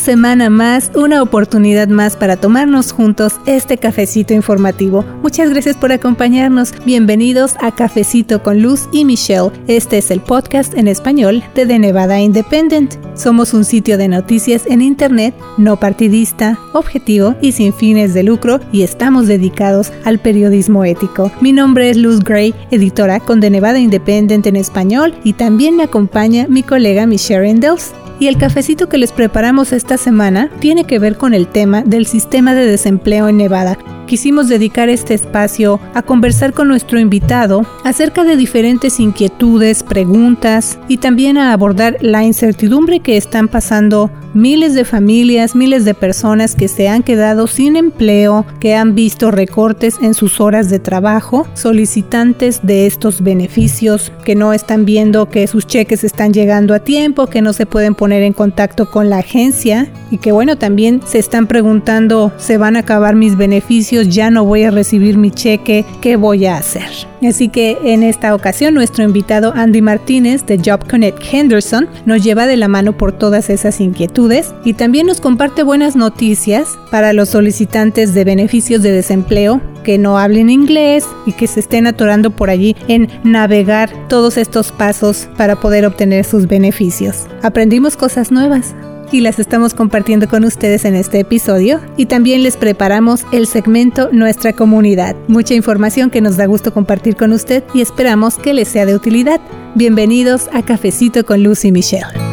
semana más, una oportunidad más para tomarnos juntos este cafecito informativo. Muchas gracias por acompañarnos. Bienvenidos a Cafecito con Luz y Michelle. Este es el podcast en español de The Nevada Independent. Somos un sitio de noticias en Internet no partidista, objetivo y sin fines de lucro y estamos dedicados al periodismo ético. Mi nombre es Luz Gray, editora con The Nevada Independent en español y también me acompaña mi colega Michelle Endels. Y el cafecito que les preparamos esta semana tiene que ver con el tema del sistema de desempleo en Nevada. Quisimos dedicar este espacio a conversar con nuestro invitado acerca de diferentes inquietudes, preguntas y también a abordar la incertidumbre que están pasando miles de familias, miles de personas que se han quedado sin empleo, que han visto recortes en sus horas de trabajo, solicitantes de estos beneficios, que no están viendo que sus cheques están llegando a tiempo, que no se pueden poner en contacto con la agencia y que bueno, también se están preguntando, ¿se van a acabar mis beneficios? ¿Ya no voy a recibir mi cheque? ¿Qué voy a hacer? Así que en esta ocasión nuestro invitado Andy Martínez de Job Connect Henderson nos lleva de la mano por todas esas inquietudes y también nos comparte buenas noticias para los solicitantes de beneficios de desempleo que no hablen inglés y que se estén atorando por allí en navegar todos estos pasos para poder obtener sus beneficios. Aprendimos cosas nuevas y las estamos compartiendo con ustedes en este episodio y también les preparamos el segmento Nuestra comunidad. Mucha información que nos da gusto compartir con usted y esperamos que les sea de utilidad. Bienvenidos a Cafecito con Lucy y Michelle.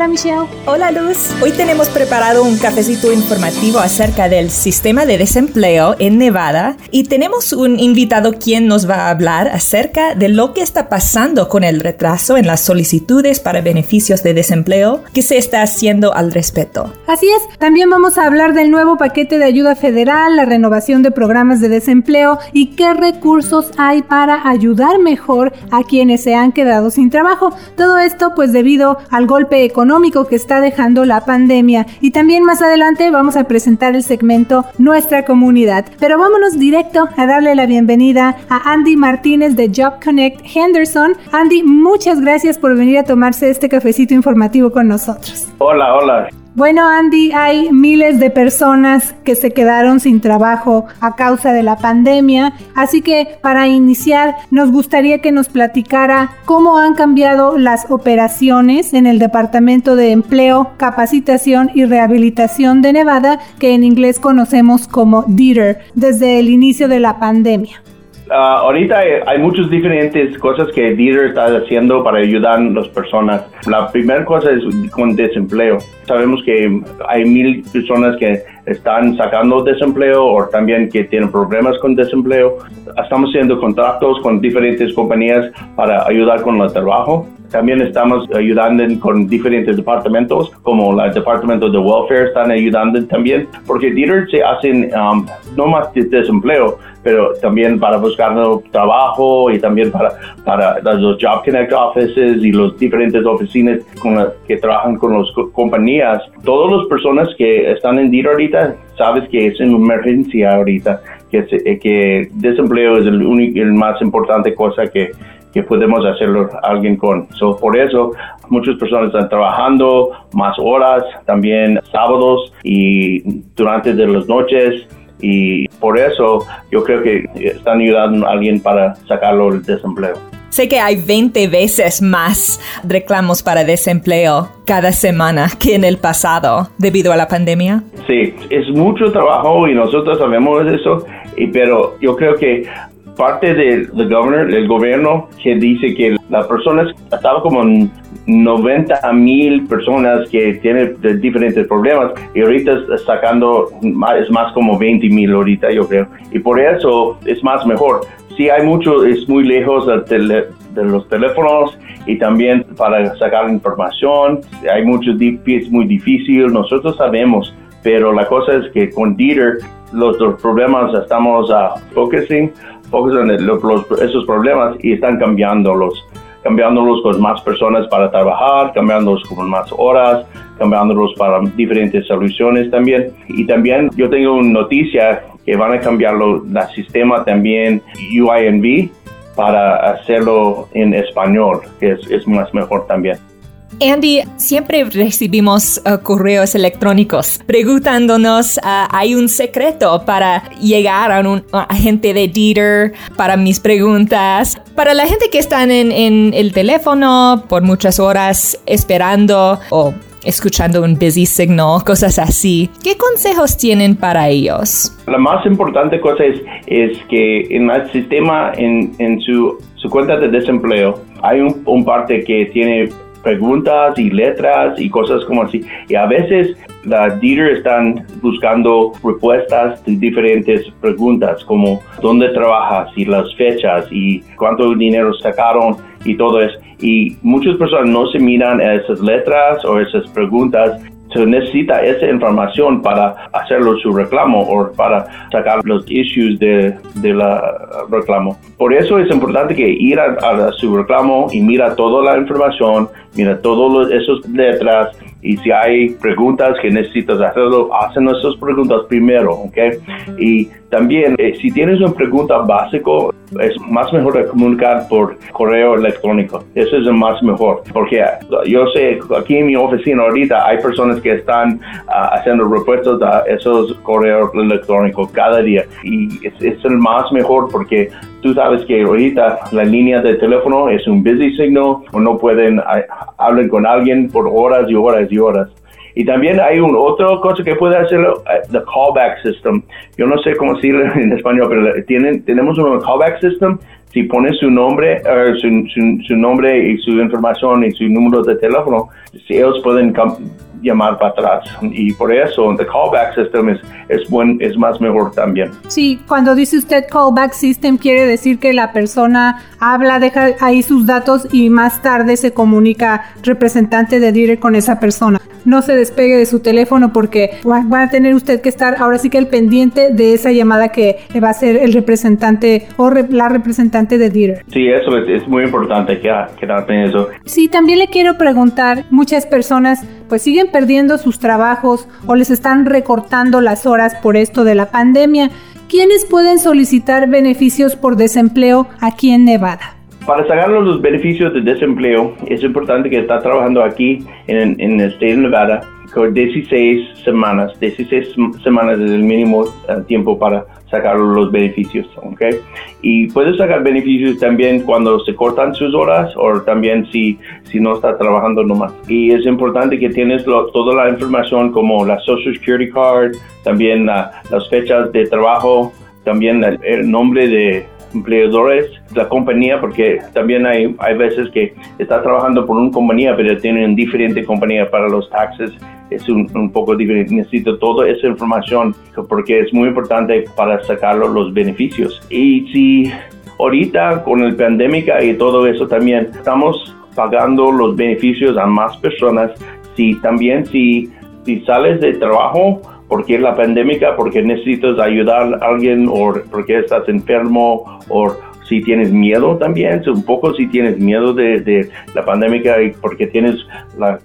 Hola Michelle. Hola Luz. Hoy tenemos preparado un cafecito informativo acerca del sistema de desempleo en Nevada y tenemos un invitado quien nos va a hablar acerca de lo que está pasando con el retraso en las solicitudes para beneficios de desempleo que se está haciendo al respecto. Así es, también vamos a hablar del nuevo paquete de ayuda federal, la renovación de programas de desempleo y qué recursos hay para ayudar mejor a quienes se han quedado sin trabajo. Todo esto pues debido al golpe económico económico que está dejando la pandemia. Y también más adelante vamos a presentar el segmento Nuestra Comunidad. Pero vámonos directo a darle la bienvenida a Andy Martínez de Job Connect Henderson. Andy, muchas gracias por venir a tomarse este cafecito informativo con nosotros. Hola, hola. Bueno, Andy, hay miles de personas que se quedaron sin trabajo a causa de la pandemia, así que para iniciar nos gustaría que nos platicara cómo han cambiado las operaciones en el Departamento de Empleo, Capacitación y Rehabilitación de Nevada, que en inglés conocemos como DITER, desde el inicio de la pandemia. Ah, ahorita hay, muchas diferentes cosas que Dieter está haciendo para ayudar a las personas. La primera cosa es con desempleo. Sabemos que hay mil personas que están sacando desempleo o también que tienen problemas con desempleo. Estamos haciendo contratos con diferentes compañías para ayudar con el trabajo. También estamos ayudando con diferentes departamentos, como el departamento de welfare están ayudando también, porque Dieter se hacen um, no más de desempleo, pero también para buscar trabajo y también para, para los Job Connect Offices y las diferentes oficinas con que trabajan con las compañías. Todas las personas que están en DIR ahorita, sabes que es una emergencia ahorita, que, eh, que desempleo es el, único, el más importante cosa que, que podemos hacerlo alguien con. So, por eso muchas personas están trabajando más horas, también sábados y durante de las noches y por eso yo creo que están ayudando a alguien para sacarlo del desempleo. Sé que hay 20 veces más reclamos para desempleo cada semana que en el pasado debido a la pandemia. Sí, es mucho trabajo y nosotros sabemos eso, pero yo creo que parte del gobierno que dice que las personas estaba como 90 mil personas que tienen diferentes problemas y ahorita está sacando es más como 20 mil ahorita yo creo. Y por eso es más mejor. Si hay mucho es muy lejos de, los teléfonos y también para sacar información. Hay mucho es muy difícil nosotros sabemos pero la cosa es que con Dieter los, problemas estamos focusing, focusing en esos problemas y están cambiándolos cambiándolos con más personas para trabajar, cambiándolos con más horas, cambiándolos para diferentes soluciones también. Y también yo tengo una noticia que van a cambiar el sistema también UINV para hacerlo en español, que es más mejor también. Andy, siempre recibimos uh, correos electrónicos preguntándonos, uh, ¿hay un secreto para llegar a un agente de Dieter para mis preguntas? Para la gente que están en, el teléfono por muchas horas esperando o escuchando un busy signal, cosas así. ¿Qué consejos tienen para ellos? La más importante cosa es, que en el sistema, en, su, cuenta de desempleo, hay un parte que tiene preguntas y letras y cosas como así. Y a veces la Dieter están buscando respuestas de diferentes preguntas como dónde trabajas y las fechas y cuánto dinero sacaron y todo eso. Y muchas personas no se miran esas letras o esas preguntas se necesita esa información para hacerlo su reclamo o para sacar los issues de, de la reclamo. Por eso es importante que ir a, su reclamo y mira toda la información, mira todas esas letras y si hay preguntas que necesitas hacerlo, hacen esas preguntas primero, ¿ok? Y también, eh, si tienes una pregunta básica, es más mejor comunicar por correo electrónico. Eso es más mejor, porque yo sé, aquí en mi oficina ahorita hay personas que están ah, haciendo respuestas a esos correos electrónicos cada día y es, el más mejor porque tú sabes que ahorita la línea de teléfono es un busy signal no pueden ah, hablar con alguien por horas y horas y horas. Y también hay un otra cosa que puede hacerlo, uh, the callback system. Yo no sé cómo decirlo en español, pero tienen, tenemos un callback system. Si pones su nombre, uh, su, su, nombre y su información y su número de teléfono, ellos pueden llamar para atrás. Y por eso el callback system es, es, buen, es más mejor también. Sí, cuando dice usted callback system, quiere decir que la persona habla, deja ahí sus datos y más tarde se comunica representante de Dire con esa persona no se despegue de su teléfono porque va a tener usted que estar ahora sí que el pendiente de esa llamada que le va a hacer el representante o la representante de Dieter. Sí, eso es, muy importante que quedarte en eso. Sí, también le quiero preguntar, muchas personas pues siguen perdiendo sus trabajos o les están recortando las horas por esto de la pandemia. ¿Quiénes pueden solicitar beneficios por desempleo aquí en Nevada? Para sacar los beneficios de desempleo, es importante que está trabajando aquí en, en el estado de Nevada con 16 semanas. 16 semanas es el mínimo eh, tiempo para sacar los beneficios, ¿ok? Y puedes sacar beneficios también cuando se cortan sus horas o también si, si no está trabajando nomás. Y es importante que tienes toda la información como la Social Security Card, también las fechas de trabajo, también el nombre de empleadores, la compañía, porque también hay, hay veces que está trabajando por una compañía, pero tienen diferente compañía para los taxes. Es un, poco diferente. Necesito toda esa información porque es muy importante para sacar los beneficios. Y si ahorita con el pandemia y todo eso también estamos pagando los beneficios a más personas, si también si, si sales de trabajo, porque la pandemia, porque necesitas ayudar a alguien o porque estás enfermo o si tienes miedo también, un poco si tienes miedo de, la pandemia y porque tienes la,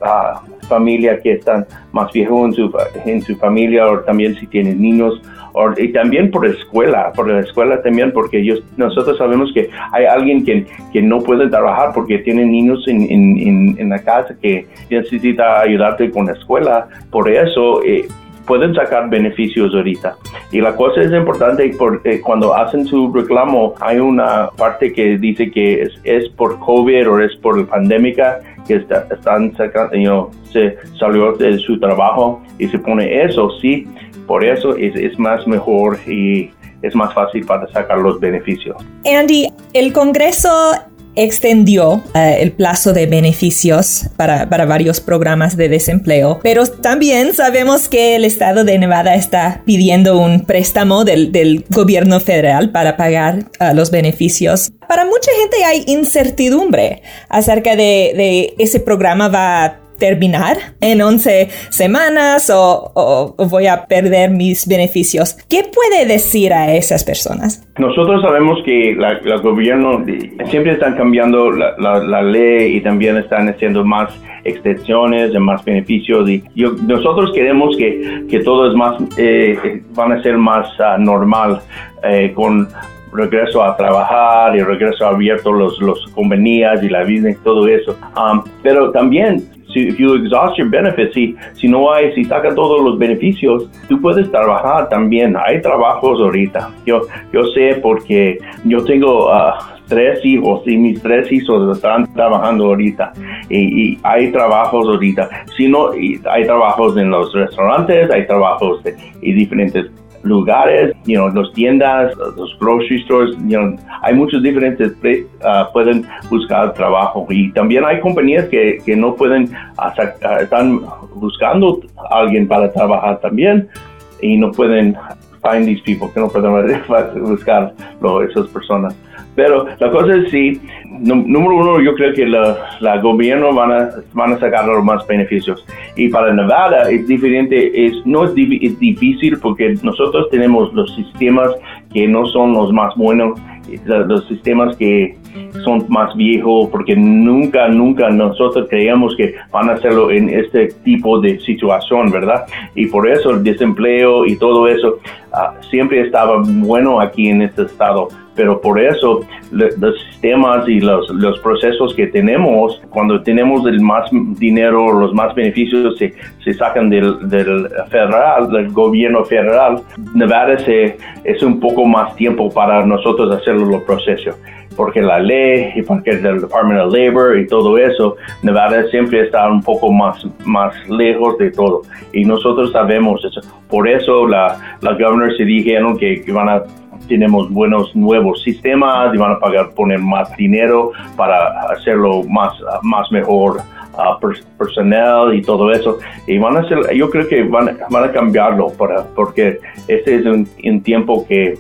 familia que están más viejos en su, en su familia o también si tienes niños o, y también por escuela, por la escuela también porque ellos, nosotros sabemos que hay alguien que, que no puede trabajar porque tiene niños en, en, en, la casa que necesita ayudarte con la escuela, por eso eh, pueden sacar beneficios ahorita. Y la cosa es importante porque cuando hacen su reclamo hay una parte que dice que es, es por COVID o es por la pandemia que están sacando, se salió de su trabajo y se pone eso, sí, por eso es, es más mejor y es más fácil para sacar los beneficios. Andy, el Congreso extendió eh, el plazo de beneficios para, para, varios programas de desempleo, pero también sabemos que el estado de Nevada está pidiendo un préstamo del, del gobierno federal para pagar uh, los beneficios. Para mucha gente hay incertidumbre acerca de, de ese programa va terminar en 11 semanas o, voy a perder mis beneficios. ¿Qué puede decir a esas personas? Nosotros sabemos que el gobierno siempre están cambiando la, ley y también están haciendo más extensiones de más beneficios y nosotros queremos que, que, todo es más, eh, van a ser más uh, normal eh, con regreso a trabajar y regreso abierto los, los compañías y la y todo eso. Um, pero también si you exhaust your benefits, si, si no hay, si saca todos los beneficios, tú puedes trabajar también. Hay trabajos ahorita. Yo, yo sé porque yo tengo uh, tres hijos y mis tres hijos están trabajando ahorita y, hay trabajos ahorita. Si no, hay trabajos en los restaurantes, hay trabajos y diferentes lugares, you know, las tiendas, los grocery stores, you know, hay muchos diferentes, uh, pueden buscar trabajo. Y también hay compañías que, que no pueden, uh, están buscando a alguien para trabajar también y no pueden find these people, que no pueden buscar esas personas. Pero la cosa es sí, número uno, yo creo que la, la gobierno van a, van a sacar los más beneficios. Y para Nevada es diferente, es, no es, es difícil porque nosotros tenemos los sistemas que no son los más buenos, los sistemas que son más viejos, porque nunca, nunca nosotros creíamos que van a hacerlo en este tipo de situación, ¿verdad? Y por eso el desempleo y todo eso uh, siempre estaba bueno aquí en este estado pero por eso los sistemas y los, los, procesos que tenemos, cuando tenemos el más dinero, los más beneficios se, se sacan del, del, federal, del gobierno federal, Nevada se, es un poco más tiempo para nosotros hacer los procesos porque la ley y porque el Department of Labor y todo eso, Nevada siempre está un poco más, más lejos de todo. Y nosotros sabemos eso. Por eso la, la governor se dijeron que, que van a tenemos buenos nuevos sistemas y van a pagar, poner más dinero para hacerlo más, más mejor uh, personal y todo eso. Y van a hacer, yo creo que van, van a cambiarlo para, porque este es un, un tiempo que,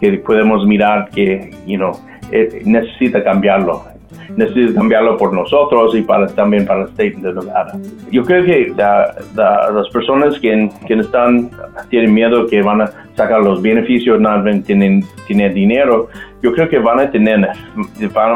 que podemos mirar que, you know, eh, necesita cambiarlo necesita cambiarlo por nosotros y para también para el state de Nevada. Yo creo que las personas que, que, están tienen miedo que van a sacar los beneficios, no tienen, tienen dinero, yo creo que van a tener,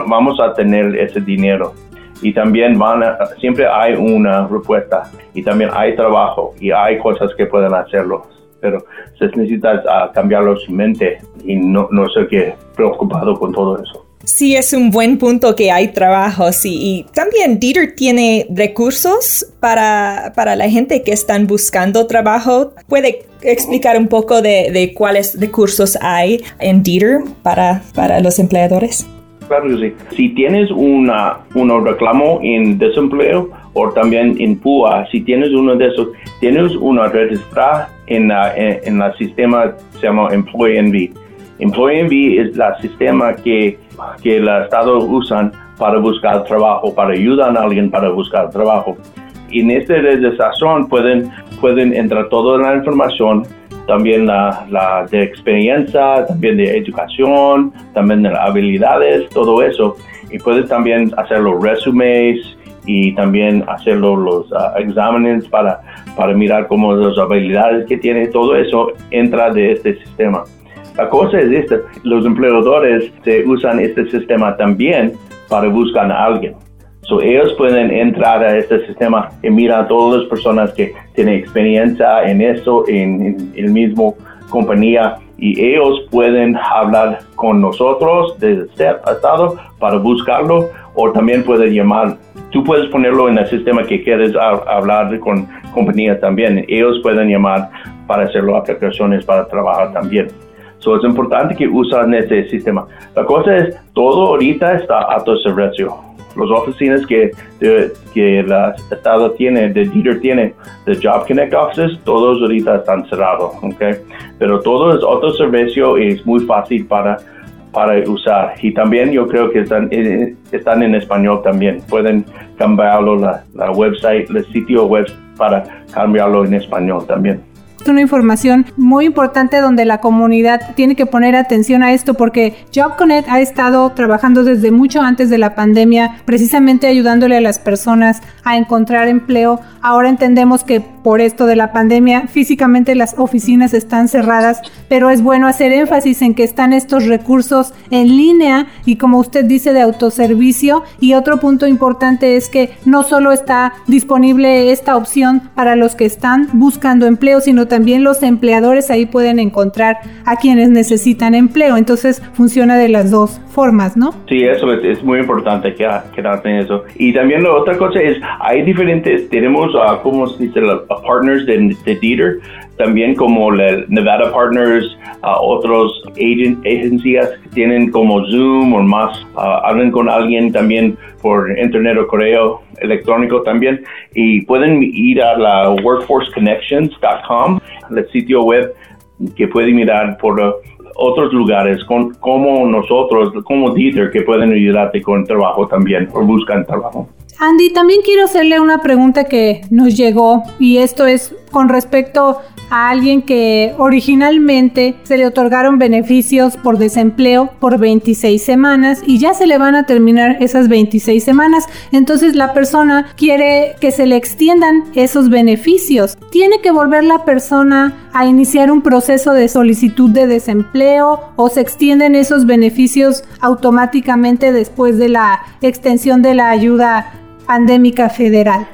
vamos a tener ese dinero y también van a, siempre hay una respuesta y también hay trabajo y hay cosas que pueden hacerlo pero se necesita uh, cambiarlo su mente y no, no sé qué preocupado con todo eso. Sí, es un buen punto que hay trabajos y, y también Dieter tiene recursos para, para, la gente que están buscando trabajo. ¿Puede explicar un poco de, de cuáles recursos hay en Dieter para, para los empleadores? Claro que sí. Si tienes una, un reclamo en desempleo o también en PUA, si tienes uno de esos, tienes una registrada en, la, en, el sistema se llama Employee Envy. Employee Envy es el sistema que que el Estado usan para buscar trabajo, para ayudar a alguien para buscar trabajo. Y en esta registración pueden, pueden entrar toda la información, también la, la, de experiencia, también de educación, también de habilidades, todo eso. Y puedes también hacer los resumes y también hacer los ah, exámenes para, para mirar cómo las habilidades que tiene, todo eso entra de este sistema. La cosa es esta, los empleadores se usan este sistema también para buscar a alguien. So, ellos pueden entrar a este sistema y mirar a todas las personas que tienen experiencia en eso, en, el mismo compañía, y ellos pueden hablar con nosotros desde el estado para buscarlo, o también pueden llamar. Tú puedes ponerlo en el sistema que quieres hablar con compañías también. Ellos pueden llamar para hacer las aplicaciones para trabajar también. So, es importante que usen ese sistema. La cosa es, todo ahorita está a tu servicio. Las oficinas que, que el Estado tiene, de Dieter tiene, de Job Connect Offices, todos ahorita están cerrados, ¿ok? Pero todo es otro servicio y es muy fácil para, para usar. Y también yo creo que están, eh, están en español también. Pueden cambiarlo, la, la website, el sitio web para cambiarlo en español también una información muy importante donde la comunidad tiene que poner atención a esto porque Job Connect ha estado trabajando desde mucho antes de la pandemia, precisamente ayudándole a las personas a encontrar empleo. Ahora entendemos que por esto de la pandemia físicamente las oficinas están cerradas, pero es bueno hacer énfasis en que están estos recursos en línea y como usted dice de autoservicio y otro punto importante es que no solo está disponible esta opción para los que están buscando empleo, sino también los empleadores ahí pueden encontrar a quienes necesitan empleo. Entonces funciona de las dos formas, ¿no? Sí, eso es, muy importante que quedarte en eso. Y también la otra cosa es, hay diferentes, tenemos, uh, como se dice, los partners de, de Dieter, también como la Nevada Partners, uh, otros agencias que tienen como Zoom o más, uh, hablan con alguien también por internet o correo electrónico también y pueden ir a la workforceconnections.com, el sitio web que pueden mirar por uh, otros lugares con, como nosotros, como Dieter, que pueden ayudarte con trabajo también o buscan trabajo. Andy, también quiero hacerle una pregunta que nos llegó y esto es con respecto a alguien que originalmente se le otorgaron beneficios por desempleo por 26 semanas y ya se le van a terminar esas 26 semanas. Entonces la persona quiere que se le extiendan esos beneficios. Tiene que volver la persona a iniciar un proceso de solicitud de desempleo o se extienden esos beneficios automáticamente después de la extensión de la ayuda pandémica federal.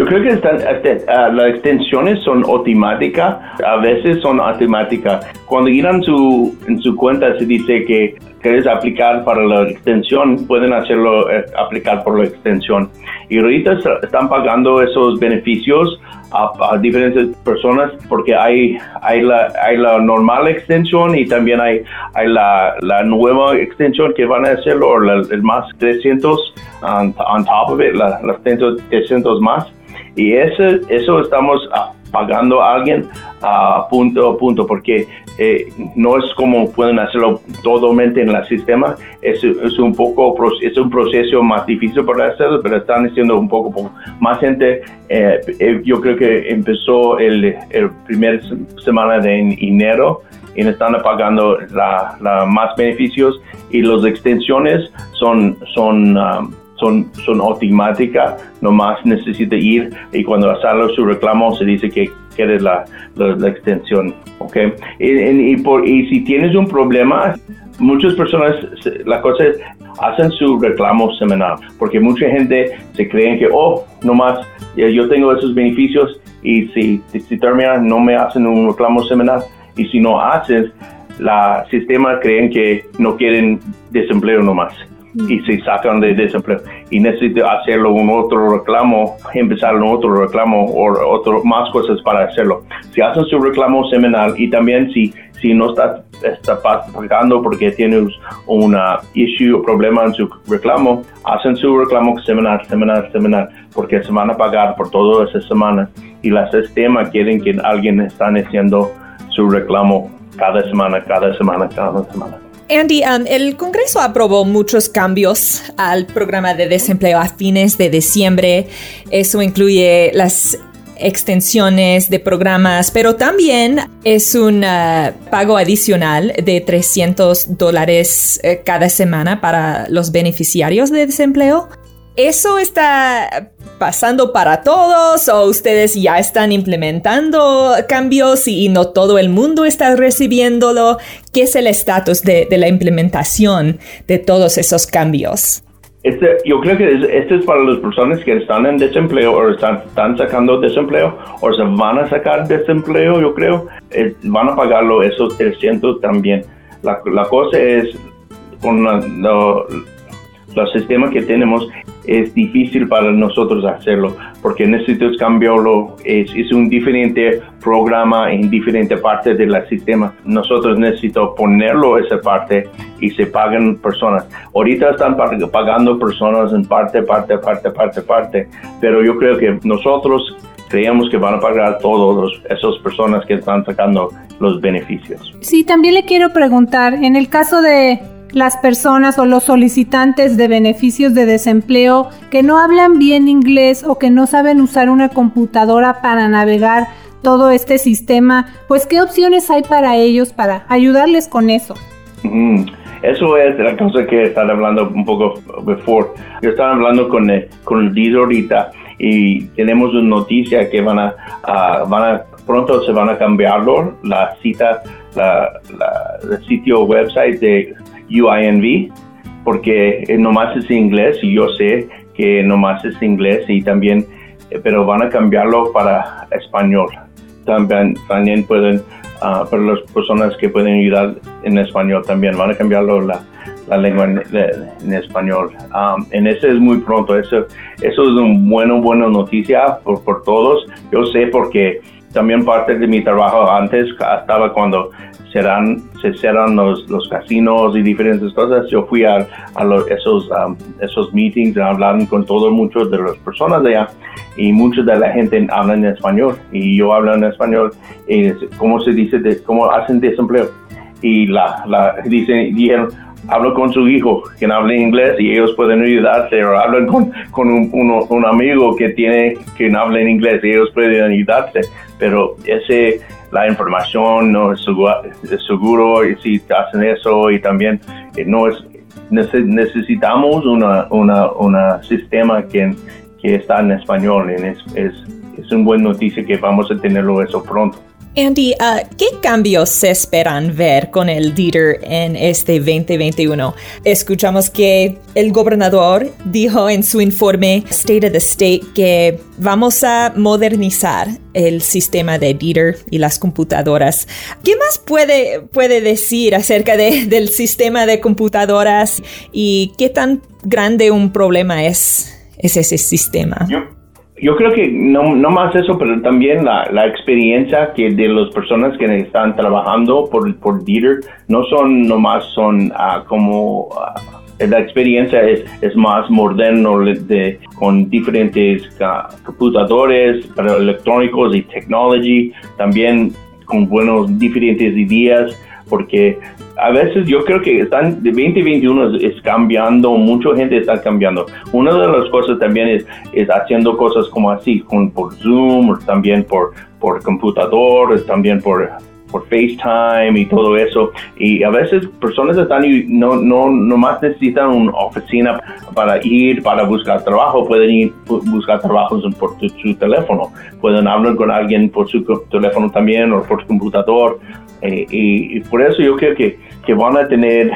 Yo creo que están, este, ah, las extensiones son automáticas, a veces son automáticas. Cuando irán su, en su cuenta se dice que quieres aplicar para la extensión, pueden hacerlo eh, aplicar por la extensión. Y ahorita están pagando esos beneficios a, diferentes personas porque hay, hay, la, hay la normal extensión y también hay, hay la, la nueva extensión que van a hacerlo, o el más 300 on, top of it, la, las 300 más. Y eso, eso estamos ah, pagando a alguien a punto a punto, porque eh, no es como pueden hacerlo totalmente en el sistema, es, es, un poco, es un proceso más difícil para hacerlo, pero están haciendo un poco más gente. Eh, eh, yo creo que empezó el, el primer semana de enero y están pagando la, más beneficios y las extensiones son, son um, son, son automáticas, nomás necesita ir y cuando sale su reclamo se dice que quiere la, la, extensión. ¿okay? Y, por, y si tienes un problema, muchas personas, la cosa es, hacen su reclamo semanal, porque mucha gente se cree que, oh, nomás yo tengo esos beneficios y si, si terminan no me hacen un reclamo semanal y si no haces, la sistema creen que no quieren desempleo nomás y se sacan de desempleo y necesito hacerlo un otro reclamo, empezar un otro reclamo o otro, más cosas para hacerlo. Si hacen su reclamo semanal y también si, si no está, está pagando porque tiene una issue o problema en su reclamo, hacen su reclamo semanal, semanal, semanal, porque se van a pagar por todas esas semanas y la sistema quieren que alguien está haciendo su reclamo cada semana, cada semana, cada semana. Andy, um, el Congreso aprobó muchos cambios al programa de desempleo a fines de diciembre. Eso incluye las extensiones de programas, pero también es un uh, pago adicional de 300 dólares eh, cada semana para los beneficiarios de desempleo. ¿Eso está pasando para todos o ustedes ya están implementando cambios y, no todo el mundo está recibiéndolo? ¿Qué es el estatus de, la implementación de todos esos cambios? Este, yo creo que este es para las personas que están en desempleo o están, sacando desempleo o se van a sacar desempleo, yo creo, eh, van a pagarlo esos 300 también. La, cosa es, con los sistemas que tenemos, es difícil para nosotros hacerlo porque necesitas cambiarlo. Es, es un diferente programa en diferente parte del sistema. Nosotros necesitamos ponerlo esa parte y se pagan personas. Ahorita están pagando personas en parte, parte, parte, parte, parte, pero yo creo que nosotros creemos que van a pagar todos esas personas que están sacando los beneficios. Sí, también le quiero preguntar, en el caso de las personas o los solicitantes de beneficios de desempleo que no hablan bien inglés o que no saben usar una computadora para navegar todo este sistema, pues qué opciones hay para ellos para ayudarles con eso. Eso es la cosa que están hablando un poco before. Yo estaba hablando con, el, con el líder ahorita y tenemos una noticia que van a, van a pronto se van a cambiarlo la cita la, el sitio website de UINV, porque eh, nomás es inglés y yo sé que nomás es inglés y también, eh, pero van a cambiarlo para español. también, también pueden, ah, para las personas que pueden ayudar en español también, van a cambiarlo la, la lengua en, español. Um, en ese es muy pronto, eso, eso es una bueno, buena noticia por, por todos. Yo sé porque también parte de mi trabajo antes estaba cuando serán, se cierran los, los casinos y diferentes cosas. Yo fui a, a los, esos, um, esos meetings a con todos muchos de las personas de allá y muchos de la gente hablan en español y yo hablo en español. Y ¿Cómo se dice? De, ¿Cómo hacen desempleo? Y la, la, dicen, dijeron, hablo con su hijo que habla inglés y ellos pueden ayudarte o hablan con, con un, un, amigo que tiene que habla en inglés y ellos pueden ayudarte pero ese la información no es seguro, y si hacen eso y también eh, no es necesitamos una, una, una sistema que, que está en español es, es, es una buena noticia que vamos a tenerlo eso pronto. Andy, uh, ¿qué cambios se esperan ver con el Dieter en este 2021? Escuchamos que el gobernador dijo en su informe State of the State que vamos a modernizar el sistema de Dieter y las computadoras. ¿Qué más puede, puede decir acerca de, del sistema de computadoras y qué tan grande un problema es ese sistema? Yo creo que no, no más eso, pero también la, la experiencia que de las personas que están trabajando por, por Dieter no son nomás son uh, como uh, la experiencia es, es más moderno de, con diferentes uh, computadores electrónicos y technology, también con buenos diferentes ideas porque a veces yo creo que están de 2021 es, cambiando, mucha gente está cambiando. Una de las cosas también es, es haciendo cosas como así, por Zoom, también por, por computador, también por por FaceTime y todo eso. Y a veces personas están y no, no, más necesitan una oficina para ir, para buscar trabajo. Pueden ir buscar trabajos por su teléfono. Pueden hablar con alguien por su teléfono también o por su computador. Eh, y, por eso yo creo que, que van a tener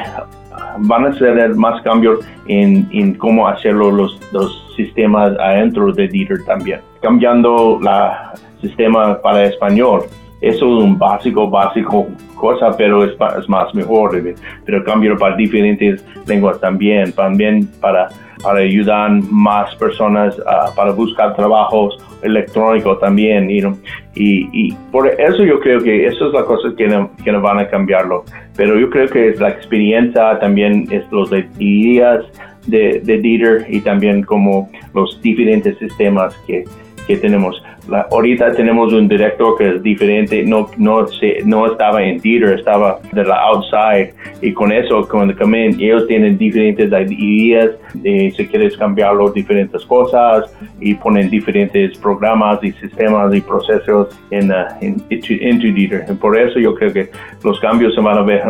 van a tener más cambios en, en cómo hacerlo los, los sistemas adentro de Dieter también. Cambiando la sistema para español. Eso es un básico, básico cosa, pero es, es más mejor. Pero cambio para diferentes lenguas también, también para, para ayudar más personas para buscar trabajos electrónicos también. y, y, por eso yo creo que eso es la cosa que no, que no van a cambiarlo. Pero yo creo que es la experiencia, también es los días de, de Dieter y también como los diferentes sistemas que, que tenemos ahorita tenemos un director que es diferente, no, no, se, no estaba en theater, estaba de la outside y con eso cuando ellos tienen diferentes ideas de si quieres cambiar las diferentes cosas y ponen diferentes programas y sistemas y procesos en, uh, en, into theater. Y por eso yo creo que los cambios se van a ver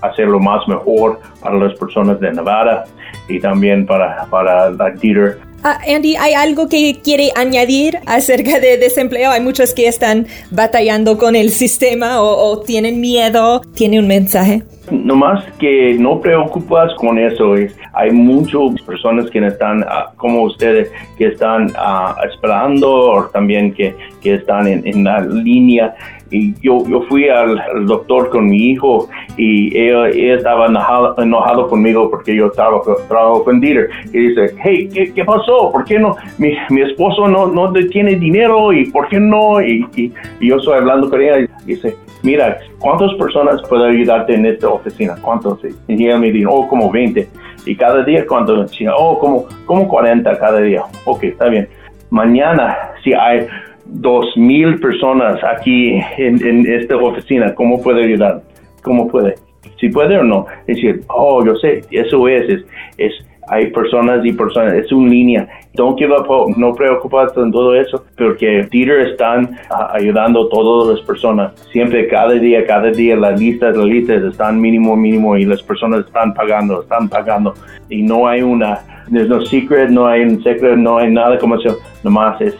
hacerlo más mejor para las personas de Nevada y también para, para la theater Ah, Andy, ¿hay algo que quiere añadir acerca de desempleo? Hay muchos que están batallando con el sistema o, tienen miedo. ¿Tiene un mensaje? No más que no preocupas con eso. Hay muchas personas que están, ah, como ustedes, que están ah, esperando o también que, que están en, en la línea y yo, yo fui al, doctor con mi hijo y ella, estaba enojado, conmigo porque yo trabajo, trabajo con Dieter. Y dice, hey, ¿qué, qué pasó? ¿Por qué no? Mi, mi esposo no, no tiene dinero y ¿por qué no? Y, y, yo estoy hablando con ella y dice, mira, ¿cuántas personas puedo ayudarte en esta oficina? ¿Cuántos? Y ella me dijo, oh, como 20. Y cada día, cuando Oh, como, como 40 cada día. Ok, está bien. Mañana, si hay dos mil personas aquí en, esta oficina, ¿cómo puede ayudar? ¿Cómo puede? Si puede o no. Es decir, oh, yo sé, eso es, es, hay personas y personas, es una línea. Don't give up no preocuparse en todo eso, porque Peter están ah, ayudando a todas las personas. Siempre, cada día, cada día, las listas, las listas están mínimo, mínimo y las personas están pagando, están pagando. Y no hay una, there's no secret, no hay un secreto, no hay nada como eso, nomás es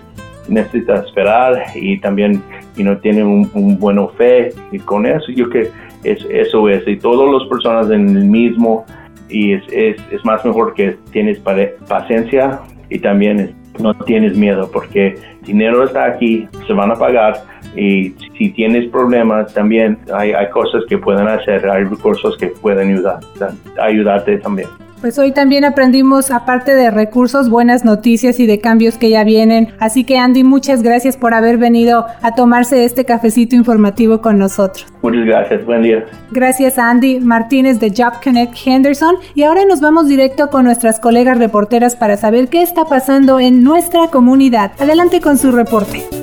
necesita esperar y también y no tiene un, un buen fe y con eso yo que es, eso es y todas las personas en el mismo y es, es, es más mejor que tienes paciencia y también no tienes miedo porque dinero está aquí, se van a pagar, Y si tienes problemas también, hay, hay cosas que pueden hacer, hay recursos que pueden ayudar, ayudarte también. Pues hoy también aprendimos, aparte de recursos, buenas noticias y de cambios que ya vienen. Así que Andy, muchas gracias por haber venido a tomarse este cafecito informativo con nosotros. Muchas gracias, buen día. Gracias a Andy Martínez de Job Connect Henderson. Y ahora nos vamos directo con nuestras colegas reporteras para saber qué está pasando en nuestra comunidad. Adelante con su reporte.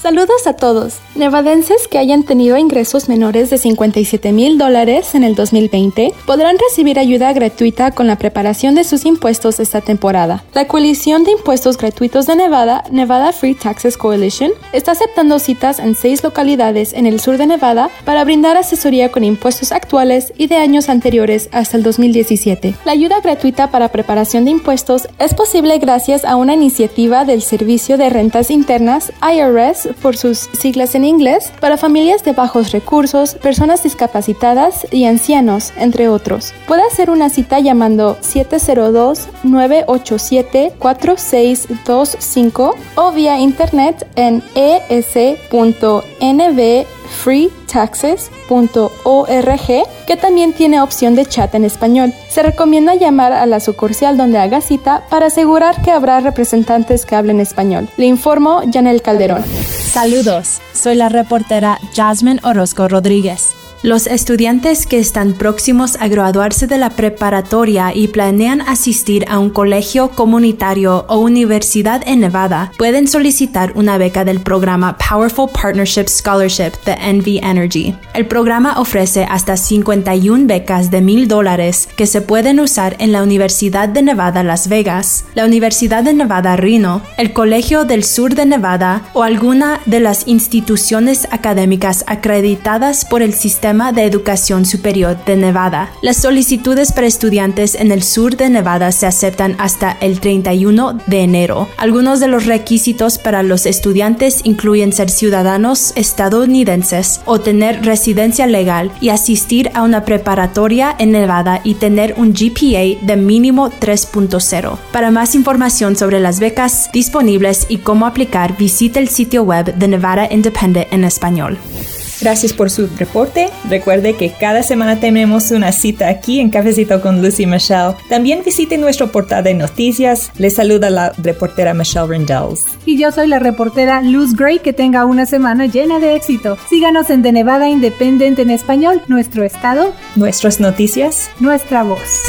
Saludos a todos. Nevadenses que hayan tenido ingresos menores de 57 mil dólares en el 2020 podrán recibir ayuda gratuita con la preparación de sus impuestos esta temporada. La Coalición de Impuestos Gratuitos de Nevada, Nevada Free Taxes Coalition, está aceptando citas en seis localidades en el sur de Nevada para brindar asesoría con impuestos actuales y de años anteriores hasta el 2017. La ayuda gratuita para preparación de impuestos es posible gracias a una iniciativa del Servicio de Rentas Internas, IRS, por sus siglas en inglés, para familias de bajos recursos, personas discapacitadas y ancianos, entre otros. Puede hacer una cita llamando 702-987-4625 o vía internet en es.nb freetaxes.org, que también tiene opción de chat en español. Se recomienda llamar a la sucursal donde haga cita para asegurar que habrá representantes que hablen español. Le informo Janel Calderón. Saludos, soy la reportera Jasmine Orozco Rodríguez. Los estudiantes que están próximos a graduarse de la preparatoria y planean asistir a un colegio comunitario o universidad en Nevada pueden solicitar una beca del programa Powerful Partnership Scholarship de NV Energy. El programa ofrece hasta 51 becas de mil dólares que se pueden usar en la Universidad de Nevada Las Vegas, la Universidad de Nevada Reno, el Colegio del Sur de Nevada o alguna de las instituciones académicas acreditadas por el de Educación Superior de Nevada. Las solicitudes para estudiantes en el sur de Nevada se aceptan hasta el 31 de enero. Algunos de los requisitos para los estudiantes incluyen ser ciudadanos estadounidenses o tener residencia legal y asistir a una preparatoria en Nevada y tener un GPA de mínimo 3.0. Para más información sobre las becas disponibles y cómo aplicar, visite el sitio web de Nevada Independent en español. Gracias por su reporte. Recuerde que cada semana tenemos una cita aquí en Cafecito con Lucy Michelle. También visite nuestro portal de noticias. Les saluda la reportera Michelle Rendells. Y yo soy la reportera Luz Gray. Que tenga una semana llena de éxito. Síganos en The Nevada Independent en español, nuestro estado, nuestras noticias, nuestra voz.